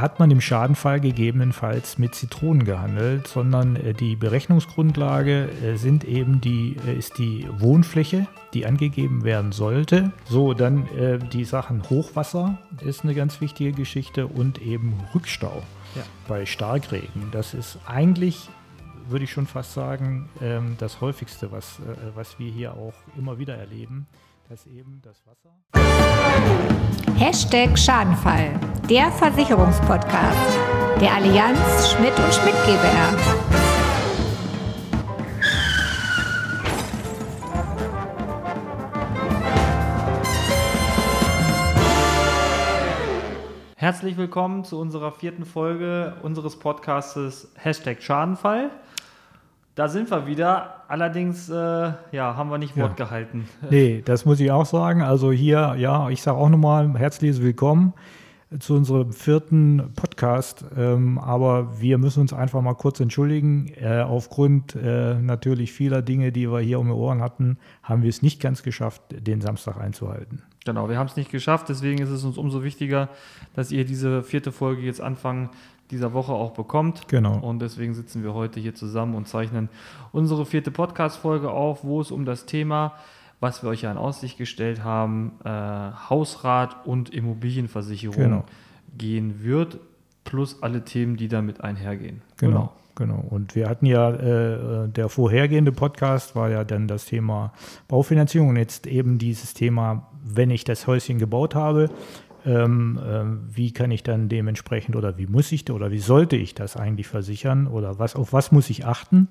hat man im Schadenfall gegebenenfalls mit Zitronen gehandelt, sondern äh, die Berechnungsgrundlage äh, sind eben die, äh, ist die Wohnfläche, die angegeben werden sollte. So, dann die Sachen Hochwasser ist eine ganz wichtige Geschichte und eben Rückstau ja. bei Starkregen. Das ist eigentlich würde ich schon fast sagen, ähm, das häufigste, was, was wir hier auch immer wieder erleben dass eben das Wasser. Hashtag Schadenfall, der Versicherungspodcast der Allianz Schmidt und Schmidt GbR. Herzlich willkommen zu unserer vierten Folge unseres Podcastes Hashtag Schadenfall. Da sind wir wieder. Allerdings, äh, ja, haben wir nicht Wort ja. gehalten. Nee, das muss ich auch sagen. Also hier, ja, ich sage auch nochmal herzliches Willkommen zu unserem vierten Podcast. Ähm, aber wir müssen uns einfach mal kurz entschuldigen. Äh, aufgrund äh, natürlich vieler Dinge, die wir hier um die Ohren hatten, haben wir es nicht ganz geschafft, den Samstag einzuhalten. Genau, wir haben es nicht geschafft. Deswegen ist es uns umso wichtiger, dass ihr diese vierte Folge jetzt anfangen dieser Woche auch bekommt. Genau. Und deswegen sitzen wir heute hier zusammen und zeichnen unsere vierte Podcast-Folge auf, wo es um das Thema, was wir euch ja in Aussicht gestellt haben, äh, Hausrat und Immobilienversicherung genau. gehen wird, plus alle Themen, die damit einhergehen. Genau. Genau. Und wir hatten ja, äh, der vorhergehende Podcast war ja dann das Thema Baufinanzierung und jetzt eben dieses Thema, wenn ich das Häuschen gebaut habe, äh, wie kann ich dann dementsprechend oder wie muss ich oder wie sollte ich das eigentlich versichern oder was, auf was muss ich achten?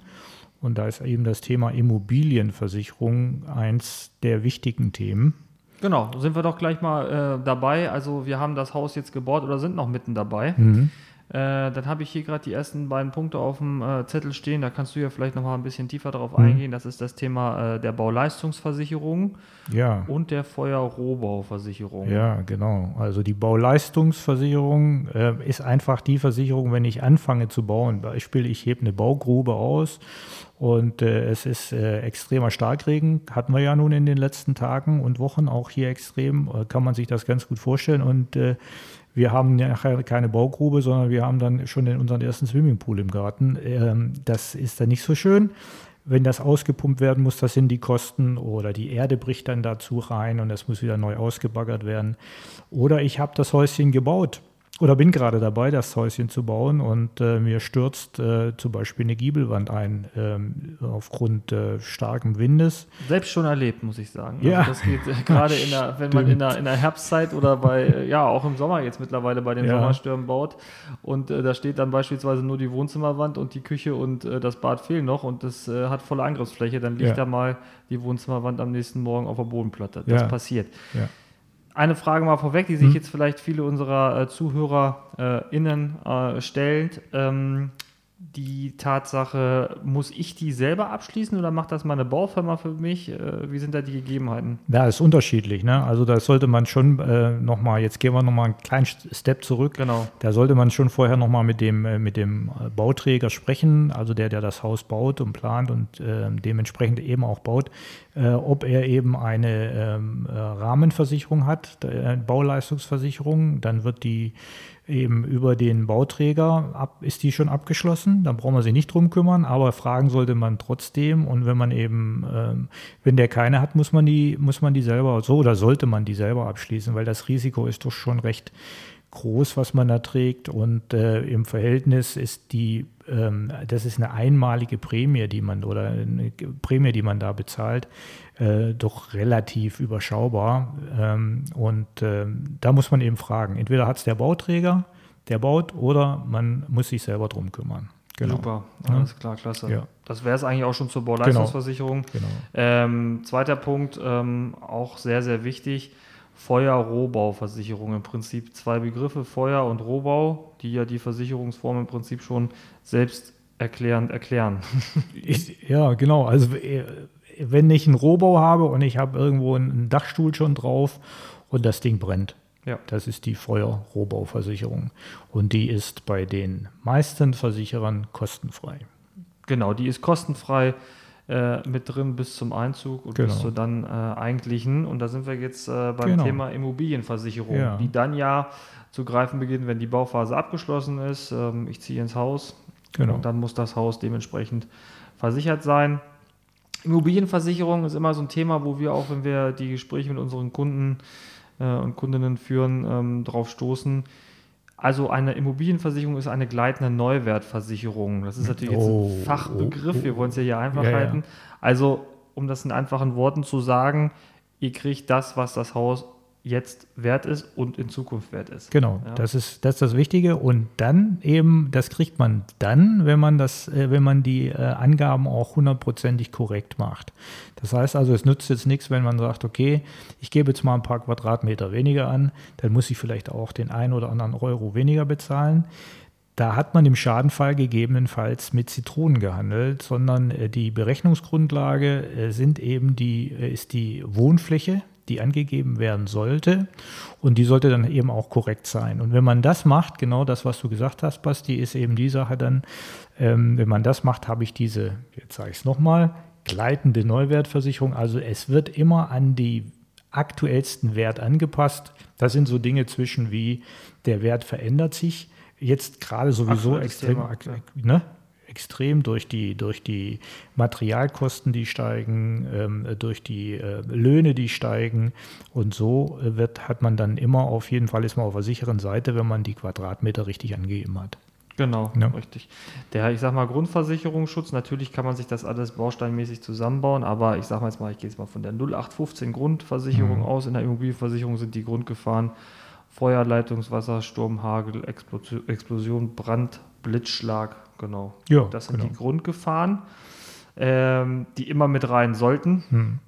Und da ist eben das Thema Immobilienversicherung eins der wichtigen Themen. Genau, sind wir doch gleich mal äh, dabei. Also wir haben das Haus jetzt gebaut oder sind noch mitten dabei. Mhm. Äh, dann habe ich hier gerade die ersten beiden Punkte auf dem äh, Zettel stehen. Da kannst du ja vielleicht noch mal ein bisschen tiefer darauf mhm. eingehen. Das ist das Thema äh, der Bauleistungsversicherung ja. und der Feuerrohbauversicherung. Ja, genau. Also die Bauleistungsversicherung äh, ist einfach die Versicherung, wenn ich anfange zu bauen. Beispiel, ich hebe eine Baugrube aus und äh, es ist äh, extremer Starkregen, hatten wir ja nun in den letzten Tagen und Wochen auch hier extrem, kann man sich das ganz gut vorstellen. Und wir haben nachher keine Baugrube, sondern wir haben dann schon unseren ersten Swimmingpool im Garten. Ähm, das ist dann nicht so schön. Wenn das ausgepumpt werden muss, das sind die Kosten oder die Erde bricht dann dazu rein und das muss wieder neu ausgebaggert werden. Oder ich habe das Häuschen gebaut oder bin gerade dabei, das Häuschen zu bauen und äh, mir stürzt äh, zum Beispiel eine Giebelwand ein ähm, aufgrund äh, starken Windes. Selbst schon erlebt, muss ich sagen. Ja. Also das geht äh, gerade in der, wenn man in der, in der Herbstzeit oder bei, äh, ja, auch im Sommer jetzt mittlerweile bei den ja. Sommerstürmen baut und äh, da steht dann beispielsweise nur die Wohnzimmerwand und die Küche und das Bad fehlen noch und das hat volle Angriffsfläche, dann liegt ja. da mal die Wohnzimmerwand am nächsten Morgen auf der Bodenplatte. Das passiert. Ja eine Frage mal vorweg, die sich hm. jetzt vielleicht viele unserer äh, ZuhörerInnen äh, stellt. Ähm, die Tatsache, muss ich die selber abschließen oder macht das meine Baufirma für mich? Äh, wie sind da die Gegebenheiten? Ja, ist unterschiedlich. Ne? Also da sollte man schon äh, nochmal, jetzt gehen wir nochmal einen kleinen Step zurück. Genau. Da sollte man schon vorher nochmal mit dem, äh, mit dem Bauträger sprechen, also der, der das Haus baut und plant und äh, dementsprechend eben auch baut, äh, ob er eben eine ähm, äh, Rahmenversicherung hat, Bauleistungsversicherung. Dann wird die eben über den Bauträger ab, ist die schon abgeschlossen. Dann brauchen wir sich nicht drum kümmern, aber fragen sollte man trotzdem. Und wenn man eben, ähm, wenn der keine hat, muss man die, muss man die selber so oder sollte man die selber abschließen, weil das Risiko ist doch schon recht groß, was man da trägt. Und äh, im Verhältnis ist die, das ist eine einmalige Prämie, die man oder eine Prämie, die man da bezahlt, äh, doch relativ überschaubar. Ähm, und ähm, da muss man eben fragen. Entweder hat es der Bauträger, der baut, oder man muss sich selber drum kümmern. Genau. Super, alles klar, klasse. Ja. Das wäre es eigentlich auch schon zur Bauleistungsversicherung. Genau. genau. Ähm, zweiter Punkt, ähm, auch sehr, sehr wichtig Feuer-Rohbauversicherung. Im Prinzip zwei Begriffe, Feuer und Rohbau, die ja die Versicherungsform im Prinzip schon selbst erklärend erklären. Ich, ja, genau. Also äh, wenn ich einen Rohbau habe und ich habe irgendwo einen Dachstuhl schon drauf und das Ding brennt. Ja. Das ist die Feuer-Rohbauversicherung. Und die ist bei den meisten Versicherern kostenfrei. Genau, die ist kostenfrei. Äh, mit drin bis zum Einzug und genau. bis zur dann äh, eigentlichen. Und da sind wir jetzt äh, beim genau. Thema Immobilienversicherung, ja. die dann ja zu greifen beginnt, wenn die Bauphase abgeschlossen ist. Ähm, ich ziehe ins Haus genau. und dann muss das Haus dementsprechend versichert sein. Immobilienversicherung ist immer so ein Thema, wo wir auch, wenn wir die Gespräche mit unseren Kunden äh, und Kundinnen führen, ähm, drauf stoßen also eine Immobilienversicherung ist eine gleitende Neuwertversicherung. Das ist natürlich jetzt ein oh, Fachbegriff, oh, wir wollen es ja hier einfach ja, halten. Ja. Also, um das in einfachen Worten zu sagen, ihr kriegt das, was das Haus jetzt wert ist und in Zukunft wert ist. Genau, ja. das, ist, das ist das Wichtige. Und dann eben, das kriegt man dann, wenn man das, äh, wenn man die äh, Angaben auch hundertprozentig korrekt macht. Das heißt also, es nützt jetzt nichts, wenn man sagt, okay, ich gebe jetzt mal ein paar Quadratmeter weniger an, dann muss ich vielleicht auch den einen oder anderen Euro weniger bezahlen. Da hat man im Schadenfall gegebenenfalls mit Zitronen gehandelt, sondern äh, die Berechnungsgrundlage sind eben die, ist die Wohnfläche, die angegeben werden sollte. Und die sollte dann eben auch korrekt sein. Und wenn man das macht, genau das, was du gesagt hast, Basti, ist eben die Sache dann, ähm, wenn man das macht, habe ich diese, jetzt sage ich es nochmal, gleitende Neuwertversicherung. Also es wird immer an die aktuellsten Wert angepasst. Das sind so Dinge zwischen wie der Wert verändert sich. Jetzt gerade sowieso extrem, Thema, ne? Extrem durch die, durch die Materialkosten, die steigen, ähm, durch die äh, Löhne, die steigen. Und so äh, wird, hat man dann immer auf jeden Fall ist man auf der sicheren Seite, wenn man die Quadratmeter richtig angegeben hat. Genau, ja. richtig. Der, ich sag mal, Grundversicherungsschutz, natürlich kann man sich das alles bausteinmäßig zusammenbauen, aber ich sag mal jetzt mal, ich gehe jetzt mal von der 0815 Grundversicherung mhm. aus. In der Immobilienversicherung sind die Grundgefahren Feuer, Leitungswasser, Sturm, Hagel, Explosion, Brand, Blitzschlag, genau. Ja, das sind genau. die Grundgefahren, ähm, die immer mit rein sollten. Hm.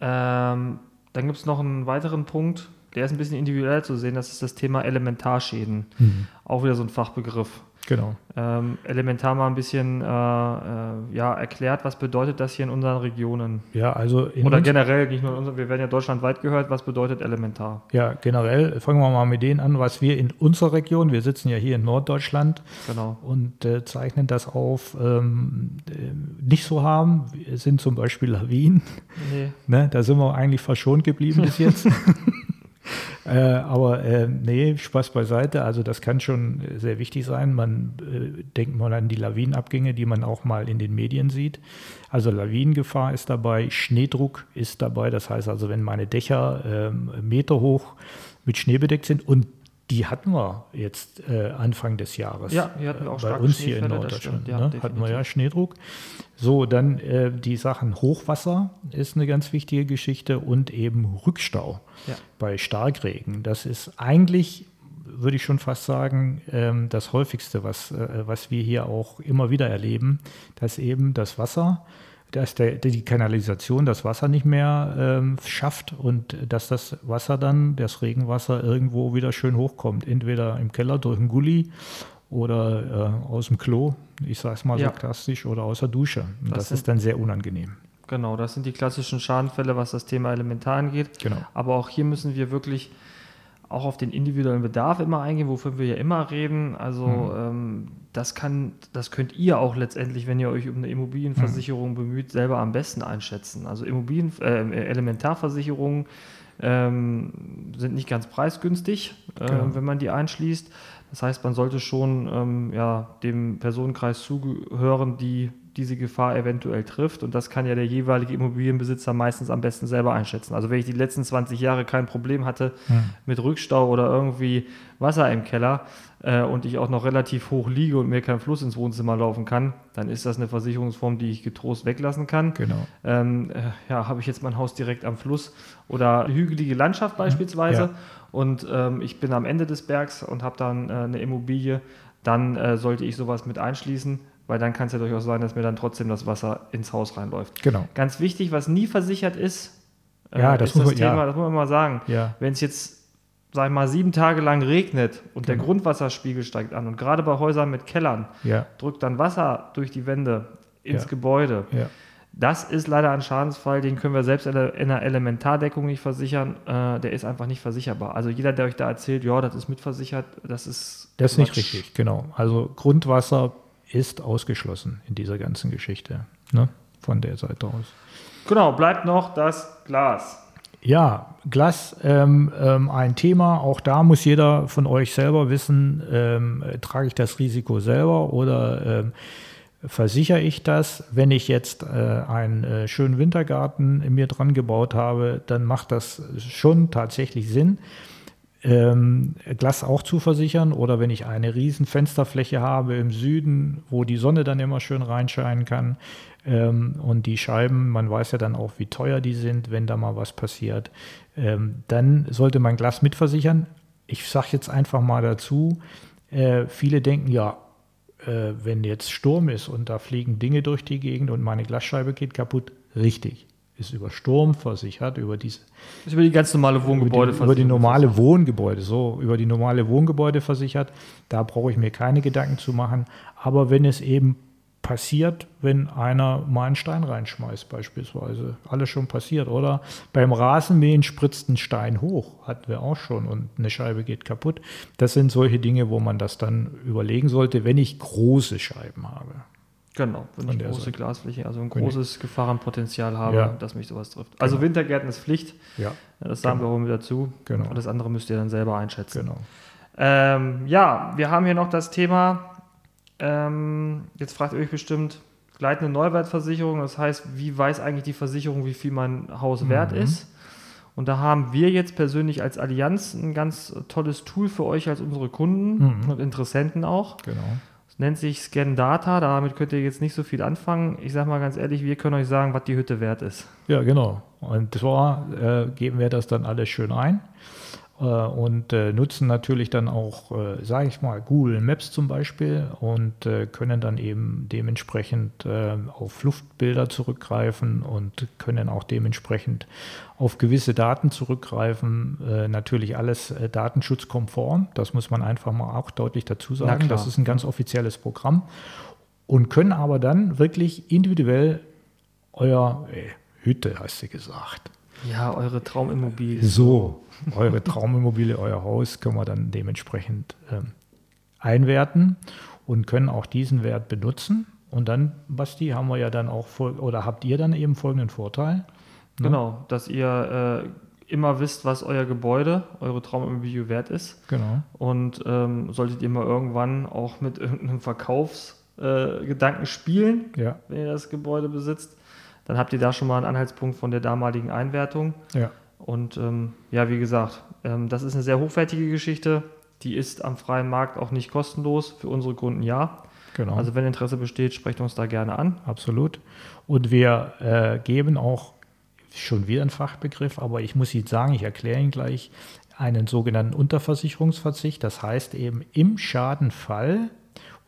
Ähm, dann gibt es noch einen weiteren Punkt, der ist ein bisschen individuell zu sehen, das ist das Thema Elementarschäden. Hm. Auch wieder so ein Fachbegriff. Genau. Ähm, elementar mal ein bisschen äh, äh, ja, erklärt, was bedeutet das hier in unseren Regionen? Ja, also Oder generell, nicht nur in unseren, wir werden ja deutschlandweit gehört, was bedeutet elementar? Ja, generell, fangen wir mal mit denen an, was wir in unserer Region, wir sitzen ja hier in Norddeutschland genau. und äh, zeichnen das auf, ähm, äh, nicht so haben. Wir sind zum Beispiel Lawinen. Nee. Ne, da sind wir eigentlich verschont geblieben bis jetzt. Äh, aber äh, nee, Spaß beiseite. Also das kann schon sehr wichtig sein. Man äh, denkt mal an die Lawinenabgänge, die man auch mal in den Medien sieht. Also Lawinengefahr ist dabei, Schneedruck ist dabei. Das heißt also, wenn meine Dächer ähm, Meter hoch mit Schnee bedeckt sind und die hatten wir jetzt äh, Anfang des Jahres. Ja, wir hatten auch bei uns hier in Norddeutschland. Ja, ne? Hatten wir ja Schneedruck. So, dann äh, die Sachen Hochwasser ist eine ganz wichtige Geschichte und eben Rückstau ja. bei Starkregen. Das ist eigentlich, würde ich schon fast sagen, ähm, das häufigste, was, äh, was wir hier auch immer wieder erleben, dass eben das Wasser dass der, die Kanalisation das Wasser nicht mehr ähm, schafft und dass das Wasser dann, das Regenwasser, irgendwo wieder schön hochkommt. Entweder im Keller durch einen Gully oder äh, aus dem Klo, ich sage es mal ja. sarkastisch, oder aus der Dusche. Und das, das ist dann sehr unangenehm. Genau, das sind die klassischen Schadenfälle, was das Thema Elementar angeht. Genau. Aber auch hier müssen wir wirklich auch auf den individuellen Bedarf immer eingehen, wofür wir ja immer reden. Also mhm. ähm, das kann, das könnt ihr auch letztendlich, wenn ihr euch um eine Immobilienversicherung mhm. bemüht, selber am besten einschätzen. Also Immobilien, äh, Elementarversicherungen ähm, sind nicht ganz preisgünstig, äh, genau. wenn man die einschließt. Das heißt, man sollte schon ähm, ja, dem Personenkreis zugehören, die diese Gefahr eventuell trifft. Und das kann ja der jeweilige Immobilienbesitzer meistens am besten selber einschätzen. Also wenn ich die letzten 20 Jahre kein Problem hatte hm. mit Rückstau oder irgendwie Wasser im Keller äh, und ich auch noch relativ hoch liege und mir kein Fluss ins Wohnzimmer laufen kann, dann ist das eine Versicherungsform, die ich getrost weglassen kann. Genau. Ähm, äh, ja, habe ich jetzt mein Haus direkt am Fluss oder hügelige Landschaft beispielsweise. Ja. Und ähm, ich bin am Ende des Bergs und habe dann äh, eine Immobilie, dann äh, sollte ich sowas mit einschließen weil dann kann es ja durchaus sein, dass mir dann trotzdem das Wasser ins Haus reinläuft. Genau. Ganz wichtig, was nie versichert ist, äh, ja, das ist das Thema, ja. das muss man mal sagen. Ja. Wenn es jetzt, sag ich mal, sieben Tage lang regnet und genau. der Grundwasserspiegel steigt an und gerade bei Häusern mit Kellern ja. drückt dann Wasser durch die Wände ins Gebäude. Das ist leider ein Schadensfall, den können wir selbst in einer Elementardeckung nicht versichern. Äh, der ist einfach nicht versicherbar. Also jeder, der euch da erzählt, ja, das ist mitversichert, das ist. Das ist nicht richtig, genau. Also Grundwasser ist ausgeschlossen in dieser ganzen Geschichte. Ne? von der Seite aus. Genau, bleibt noch das Glas. Ja, Glas, ähm, ähm, ein Thema. Auch da muss jeder von euch selber wissen, ähm, trage ich das Risiko selber oder ähm, versichere ich das. Wenn ich jetzt äh, einen äh, schönen Wintergarten in mir dran gebaut habe, dann macht das schon tatsächlich Sinn ähm, Glas auch zu versichern oder wenn ich eine riesen Fensterfläche habe im Süden, wo die Sonne dann immer schön reinscheinen kann ähm, und die Scheiben, man weiß ja dann auch, wie teuer die sind, wenn da mal was passiert, ähm, dann sollte man Glas mitversichern. Ich sage jetzt einfach mal dazu, äh, viele denken ja, äh, wenn jetzt Sturm ist und da fliegen Dinge durch die Gegend und meine Glasscheibe geht kaputt, richtig ist über Sturm versichert, über diese. Ist über die ganz normale Wohngebäude über die, über die normale Wohngebäude, so über die normale Wohngebäude versichert. Da brauche ich mir keine Gedanken zu machen. Aber wenn es eben passiert, wenn einer mal einen Stein reinschmeißt, beispielsweise. Alles schon passiert, oder? Beim Rasenmähen spritzt ein Stein hoch, hatten wir auch schon, und eine Scheibe geht kaputt. Das sind solche Dinge, wo man das dann überlegen sollte, wenn ich große Scheiben habe. Genau, wenn ich große Seite. Glasfläche, also ein großes Gefahrenpotenzial habe, ja. dass mich sowas trifft. Also genau. Wintergärten ist Pflicht. Ja. Das sagen genau. wir auch wieder zu. Genau. Und das andere müsst ihr dann selber einschätzen. Genau. Ähm, ja, wir haben hier noch das Thema, ähm, jetzt fragt ihr euch bestimmt, gleitende Neuwertversicherung. Das heißt, wie weiß eigentlich die Versicherung, wie viel mein Haus mhm. wert ist? Und da haben wir jetzt persönlich als Allianz ein ganz tolles Tool für euch als unsere Kunden mhm. und Interessenten auch. Genau. Nennt sich Scan Data, damit könnt ihr jetzt nicht so viel anfangen. Ich sage mal ganz ehrlich, wir können euch sagen, was die Hütte wert ist. Ja, genau. Und zwar äh, geben wir das dann alles schön ein und äh, nutzen natürlich dann auch, äh, sage ich mal, Google Maps zum Beispiel und äh, können dann eben dementsprechend äh, auf Luftbilder zurückgreifen und können auch dementsprechend auf gewisse Daten zurückgreifen. Äh, natürlich alles datenschutzkonform, das muss man einfach mal auch deutlich dazu sagen. Das ist ein ganz offizielles Programm und können aber dann wirklich individuell euer Hütte, hast du gesagt. Ja, eure Traumimmobilie. So, eure Traumimmobilie, euer Haus können wir dann dementsprechend ähm, einwerten und können auch diesen Wert benutzen. Und dann, Basti, haben wir ja dann auch, oder habt ihr dann eben folgenden Vorteil? Ne? Genau, dass ihr äh, immer wisst, was euer Gebäude, eure Traumimmobilie wert ist. Genau. Und ähm, solltet ihr mal irgendwann auch mit irgendeinem Verkaufsgedanken äh, spielen, ja. wenn ihr das Gebäude besitzt, dann habt ihr da schon mal einen Anhaltspunkt von der damaligen Einwertung. Ja. Und ähm, ja, wie gesagt, ähm, das ist eine sehr hochwertige Geschichte. Die ist am freien Markt auch nicht kostenlos. Für unsere Kunden ja. Genau. Also wenn Interesse besteht, sprecht uns da gerne an. Absolut. Und wir äh, geben auch schon wieder einen Fachbegriff, aber ich muss Ihnen sagen, ich erkläre Ihnen gleich einen sogenannten Unterversicherungsverzicht. Das heißt eben im Schadenfall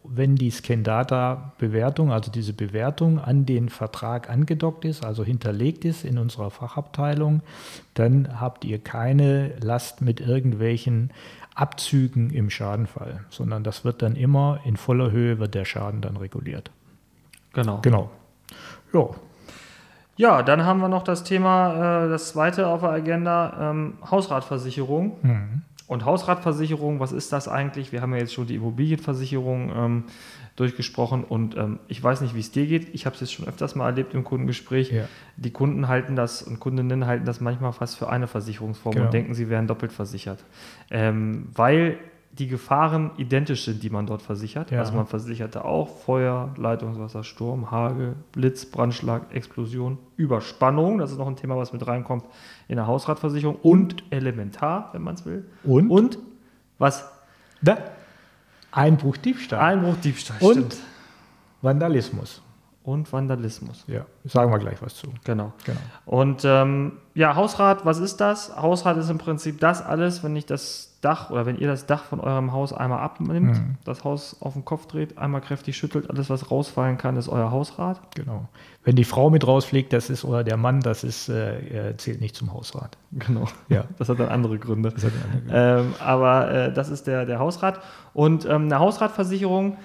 wenn die Scandata-Bewertung, also diese Bewertung an den Vertrag angedockt ist, also hinterlegt ist in unserer Fachabteilung, dann habt ihr keine Last mit irgendwelchen Abzügen im Schadenfall, sondern das wird dann immer in voller Höhe wird der Schaden dann reguliert. Genau. Genau. Ja. Ja, dann haben wir noch das Thema, äh, das zweite auf der Agenda, ähm, Hausratversicherung. Mhm. Und Hausratversicherung, was ist das eigentlich? Wir haben ja jetzt schon die Immobilienversicherung ähm, durchgesprochen und ähm, ich weiß nicht, wie es dir geht. Ich habe es jetzt schon öfters mal erlebt im Kundengespräch. Ja. Die Kunden halten das und Kundinnen halten das manchmal fast für eine Versicherungsform genau. und denken, sie wären doppelt versichert. Ähm, weil die Gefahren identisch sind, die man dort versichert. Ja. Also man versicherte auch Feuer, Leitungswasser, Sturm, Hagel, Blitz, Brandschlag, Explosion, Überspannung, das ist noch ein Thema, was mit reinkommt in der Hausratversicherung und Elementar, wenn man es will. Und? Und was? Da. Einbruch, Diebstahl. Einbruch, Diebstahl, und stimmt. Vandalismus. Und Vandalismus. Ja, sagen wir gleich was zu. Genau. genau. Und ähm, ja, Hausrat, was ist das? Hausrat ist im Prinzip das alles, wenn ich das Dach oder wenn ihr das Dach von eurem Haus einmal abnimmt, mhm. das Haus auf den Kopf dreht, einmal kräftig schüttelt, alles was rausfallen kann, ist euer Hausrat. Genau. Wenn die Frau mit rausfliegt, das ist oder der Mann, das ist äh, zählt nicht zum Hausrat. Genau. Ja. Das hat dann andere Gründe. Das hat andere Gründe. Ähm, aber äh, das ist der, der Hausrat. Und ähm, eine Hausratversicherung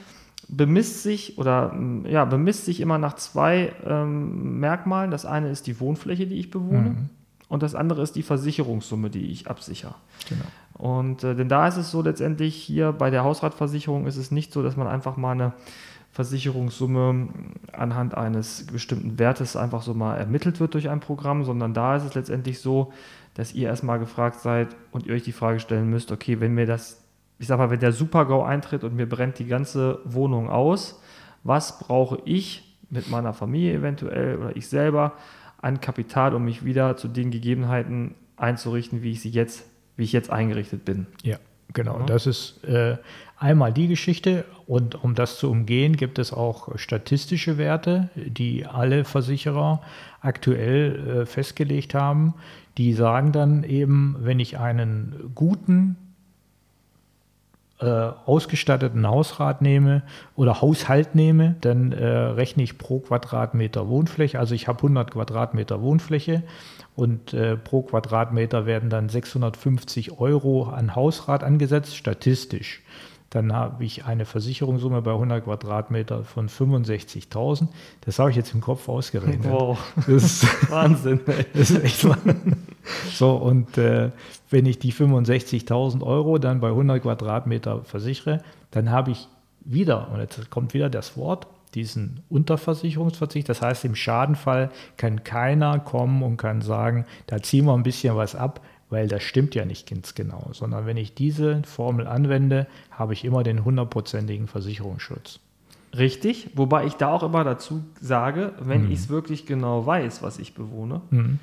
bemisst sich oder ja, bemisst sich immer nach zwei ähm, Merkmalen. Das eine ist die Wohnfläche, die ich bewohne. Mhm. Und das andere ist die Versicherungssumme, die ich absichere. Genau. Und äh, denn da ist es so letztendlich hier bei der Hausratversicherung ist es nicht so, dass man einfach mal eine Versicherungssumme anhand eines bestimmten Wertes einfach so mal ermittelt wird durch ein Programm, sondern da ist es letztendlich so, dass ihr erstmal gefragt seid und ihr euch die Frage stellen müsst, okay, wenn mir das, ich sag mal, wenn der Super-GAU eintritt und mir brennt die ganze Wohnung aus, was brauche ich mit meiner Familie eventuell oder ich selber an Kapital, um mich wieder zu den Gegebenheiten einzurichten, wie ich sie jetzt, wie ich jetzt eingerichtet bin. Ja, genau. Ja. Das ist äh, einmal die Geschichte. Und um das zu umgehen, gibt es auch statistische Werte, die alle Versicherer aktuell äh, festgelegt haben. Die sagen dann eben, wenn ich einen guten äh, ausgestatteten Hausrat nehme oder Haushalt nehme, dann äh, rechne ich pro Quadratmeter Wohnfläche. Also ich habe 100 Quadratmeter Wohnfläche und äh, pro Quadratmeter werden dann 650 Euro an Hausrat angesetzt, statistisch. Dann habe ich eine Versicherungssumme bei 100 Quadratmeter von 65.000. Das habe ich jetzt im Kopf ausgerechnet. Wow. Das ist Wahnsinn. Das ist echt Wahnsinn. So, und äh, wenn ich die 65.000 Euro dann bei 100 Quadratmeter versichere, dann habe ich wieder, und jetzt kommt wieder das Wort, diesen Unterversicherungsverzicht. Das heißt, im Schadenfall kann keiner kommen und kann sagen, da ziehen wir ein bisschen was ab, weil das stimmt ja nicht ganz genau, sondern wenn ich diese Formel anwende, habe ich immer den hundertprozentigen Versicherungsschutz. Richtig, wobei ich da auch immer dazu sage, wenn mhm. ich es wirklich genau weiß, was ich bewohne, mhm.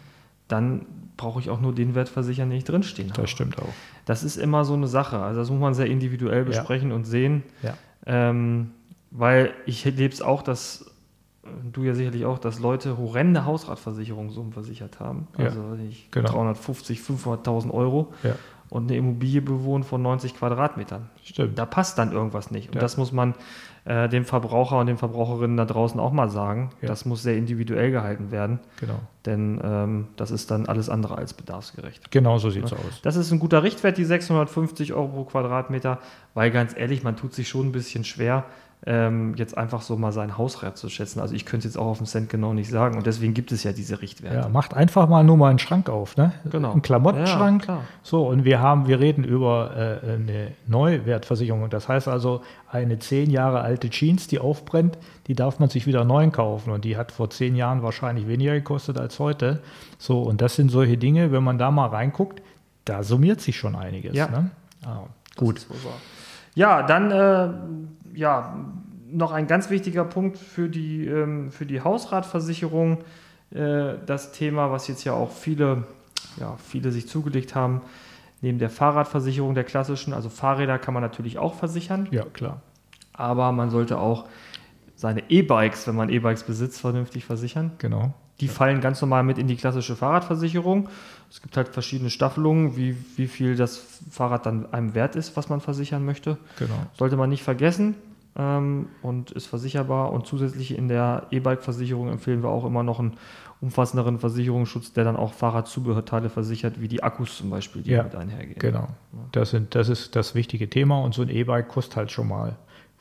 Dann brauche ich auch nur den Wert versichern, den ich drinstehen habe. Das stimmt auch. Das ist immer so eine Sache. Also das muss man sehr individuell besprechen ja. und sehen. Ja. Ähm, weil ich lebe es auch, dass du ja sicherlich auch, dass Leute horrende Hausratversicherungssummen versichert haben. Also ich, genau. 350, 500.000 Euro ja. und eine Immobilie bewohnt von 90 Quadratmetern. Stimmt. Da passt dann irgendwas nicht. Und ja. das muss man äh, dem Verbraucher und den Verbraucherinnen da draußen auch mal sagen. Ja. Das muss sehr individuell gehalten werden. Genau. Denn ähm, das ist dann alles andere als bedarfsgerecht. Genau so sieht es aus. Das ist ein guter Richtwert, die 650 Euro pro Quadratmeter, weil ganz ehrlich, man tut sich schon ein bisschen schwer ähm, jetzt einfach so mal sein Hausrat zu schätzen. Also ich könnte es jetzt auch auf den Cent genau nicht sagen und deswegen gibt es ja diese Richtwerte. Ja, macht einfach mal nur mal einen Schrank auf, ne? Genau. Einen Klamottenschrank. Ja, so, und wir haben, wir reden über äh, eine Neuwertversicherung. Das heißt also, eine zehn Jahre alte Jeans, die aufbrennt, die darf man sich wieder neu kaufen und die hat vor zehn Jahren wahrscheinlich weniger gekostet als heute. So, und das sind solche Dinge, wenn man da mal reinguckt, da summiert sich schon einiges. Ja. Ne? Ah, gut. Ja, dann äh, ja, noch ein ganz wichtiger Punkt für die, ähm, für die Hausratversicherung, äh, das Thema, was jetzt ja auch viele, ja, viele sich zugelegt haben, neben der Fahrradversicherung der klassischen, also Fahrräder kann man natürlich auch versichern. Ja, klar. Aber man sollte auch seine E-Bikes, wenn man E-Bikes besitzt, vernünftig versichern. Genau. Die fallen ganz normal mit in die klassische Fahrradversicherung. Es gibt halt verschiedene Staffelungen, wie, wie viel das Fahrrad dann einem wert ist, was man versichern möchte. Genau. Sollte man nicht vergessen ähm, und ist versicherbar. Und zusätzlich in der E-Bike-Versicherung empfehlen wir auch immer noch einen umfassenderen Versicherungsschutz, der dann auch Fahrradzubehörteile versichert, wie die Akkus zum Beispiel, die ja, mit einhergehen. Genau. Das, sind, das ist das wichtige Thema und so ein E-Bike kostet halt schon mal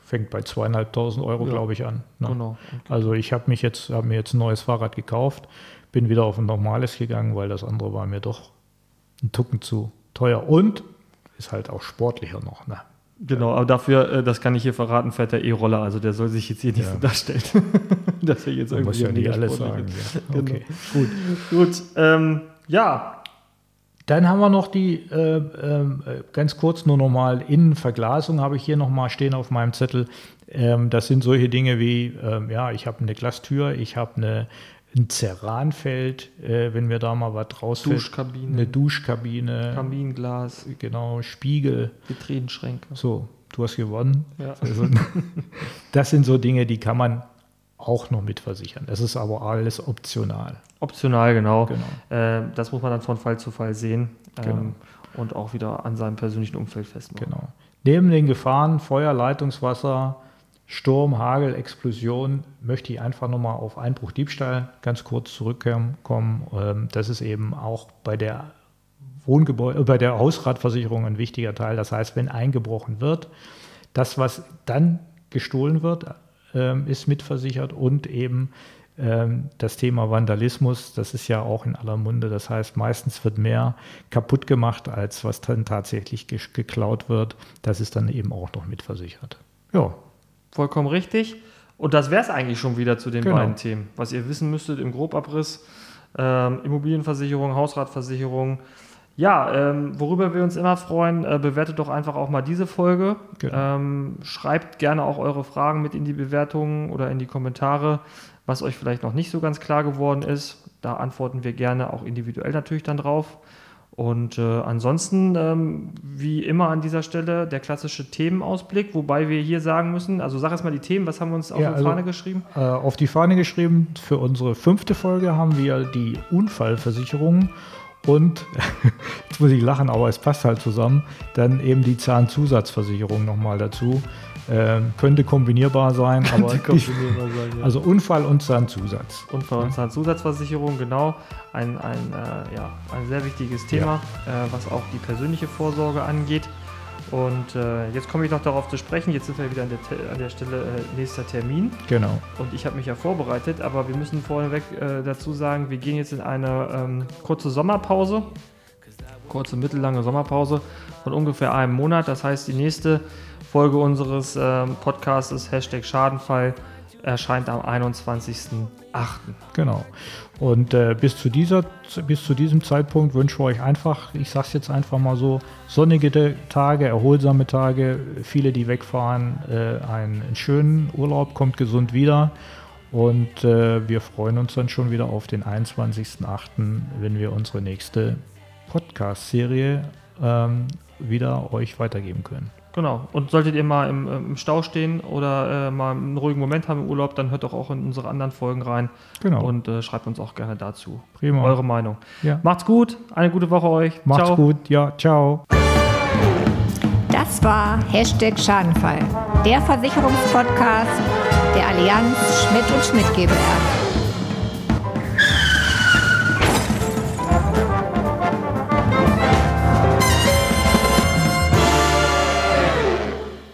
fängt bei zweieinhalbtausend Euro, ja. glaube ich, an. Ne? Genau. Okay. Also ich habe mich jetzt, habe mir jetzt ein neues Fahrrad gekauft, bin wieder auf ein normales gegangen, weil das andere war mir doch ein Tucken zu teuer und ist halt auch sportlicher noch. Ne? Genau, aber dafür, äh, das kann ich hier verraten, fährt der E-Roller. Also der soll sich jetzt hier nicht ja. so darstellen, dass er jetzt irgendwie. Muss ja nicht alles sagen. Ja. Genau. Okay, gut. Gut, ähm, ja. Dann haben wir noch die, äh, äh, ganz kurz nur nochmal, Innenverglasung habe ich hier nochmal stehen auf meinem Zettel. Ähm, das sind solche Dinge wie, ähm, ja, ich habe eine Glastür, ich habe eine ein Ceranfeld, äh, wenn wir da mal was rausfällt. Duschkabine. Eine Duschkabine. Kaminglas. Genau, Spiegel. Vitrinenschränke. So, du hast gewonnen. Ja. Das sind so Dinge, die kann man auch noch mitversichern. Das ist aber alles optional. Optional, genau. genau. Äh, das muss man dann von Fall zu Fall sehen ähm, genau. und auch wieder an seinem persönlichen Umfeld festmachen. Genau. Neben den Gefahren Feuer, Leitungswasser, Sturm, Hagel, Explosion möchte ich einfach nochmal auf Einbruch, Diebstahl ganz kurz zurückkommen. Ähm, das ist eben auch bei der Wohngebäude, äh, bei der Hausratversicherung ein wichtiger Teil. Das heißt, wenn eingebrochen wird, das, was dann gestohlen wird, ähm, ist mitversichert und eben das Thema Vandalismus, das ist ja auch in aller Munde. Das heißt, meistens wird mehr kaputt gemacht, als was dann tatsächlich geklaut wird. Das ist dann eben auch noch mitversichert. Ja. Vollkommen richtig. Und das wäre es eigentlich schon wieder zu den genau. beiden Themen. Was ihr wissen müsstet im Grobabriss, ähm, Immobilienversicherung, Hausratversicherung. Ja, ähm, worüber wir uns immer freuen, äh, bewertet doch einfach auch mal diese Folge. Genau. Ähm, schreibt gerne auch eure Fragen mit in die Bewertungen oder in die Kommentare, was euch vielleicht noch nicht so ganz klar geworden ist. Da antworten wir gerne auch individuell natürlich dann drauf. Und äh, ansonsten, ähm, wie immer an dieser Stelle, der klassische Themenausblick, wobei wir hier sagen müssen, also sag erstmal die Themen, was haben wir uns auf ja, die also, Fahne geschrieben? Äh, auf die Fahne geschrieben, für unsere fünfte Folge haben wir die Unfallversicherung und, jetzt muss ich lachen, aber es passt halt zusammen, dann eben die Zahnzusatzversicherung nochmal dazu. Ähm, könnte kombinierbar sein, aber kombinierbar sein, ja. also Unfall und Zahnzusatz. Unfall und Zahnzusatzversicherung, genau. Ein, ein, äh, ja, ein sehr wichtiges Thema, ja. äh, was auch die persönliche Vorsorge angeht. Und äh, jetzt komme ich noch darauf zu sprechen. Jetzt sind wir wieder an der, an der Stelle äh, nächster Termin. Genau. Und ich habe mich ja vorbereitet, aber wir müssen vorneweg äh, dazu sagen, wir gehen jetzt in eine ähm, kurze Sommerpause. Kurze, mittellange Sommerpause von ungefähr einem Monat. Das heißt, die nächste Folge unseres ähm, Podcasts, Hashtag Schadenfall, erscheint am 21.08. Genau. Und äh, bis, zu dieser, bis zu diesem Zeitpunkt wünschen wir euch einfach, ich sage es jetzt einfach mal so, sonnige Tage, erholsame Tage, viele, die wegfahren, äh, einen schönen Urlaub, kommt gesund wieder. Und äh, wir freuen uns dann schon wieder auf den 21.08., wenn wir unsere nächste Podcast-Serie ähm, wieder euch weitergeben können. Genau. Und solltet ihr mal im, im Stau stehen oder äh, mal einen ruhigen Moment haben im Urlaub, dann hört doch auch in unsere anderen Folgen rein. Genau. Und äh, schreibt uns auch gerne dazu. Prima. Eure Meinung. Ja. Macht's gut. Eine gute Woche euch. Macht's ciao. gut. Ja, ciao. Das war Hashtag Schadenfall, der Versicherungspodcast der Allianz Schmidt und Schmidt GbR.